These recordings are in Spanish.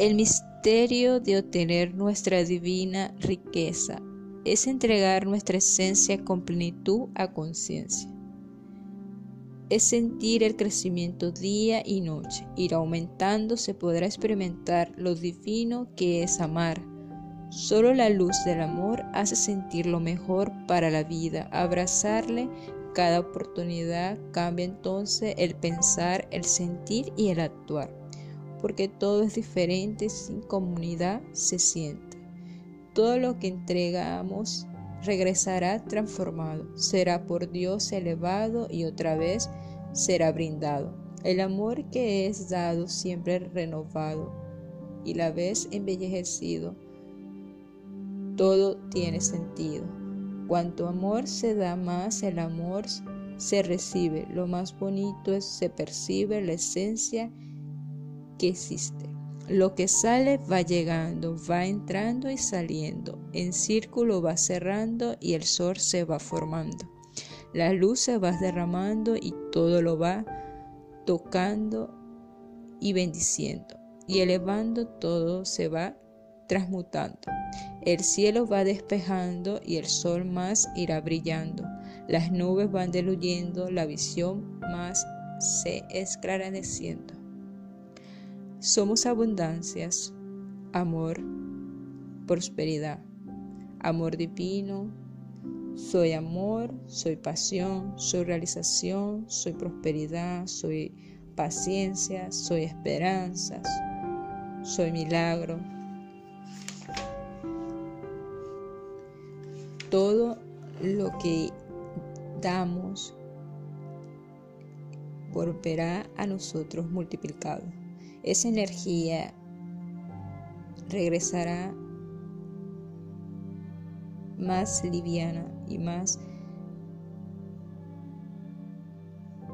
El misterio de obtener nuestra divina riqueza es entregar nuestra esencia con plenitud a conciencia. Es sentir el crecimiento día y noche. Ir aumentando se podrá experimentar lo divino que es amar. Solo la luz del amor hace sentir lo mejor para la vida. Abrazarle cada oportunidad cambia entonces el pensar, el sentir y el actuar. Porque todo es diferente sin comunidad se siente. Todo lo que entregamos regresará transformado, será por Dios elevado y otra vez será brindado. El amor que es dado siempre renovado y la vez embellecido. Todo tiene sentido. Cuanto amor se da más, el amor se recibe. Lo más bonito es se percibe la esencia existe. Lo que sale va llegando, va entrando y saliendo. En círculo va cerrando y el sol se va formando. La luz se va derramando y todo lo va tocando y bendiciendo. Y elevando todo se va transmutando. El cielo va despejando y el sol más irá brillando. Las nubes van diluyendo, la visión más se esclareciendo. Somos abundancias, amor, prosperidad, amor divino. Soy amor, soy pasión, soy realización, soy prosperidad, soy paciencia, soy esperanzas, soy milagro. Todo lo que damos volverá a nosotros multiplicado esa energía regresará más liviana y más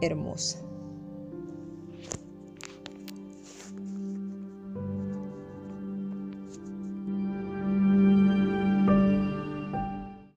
hermosa.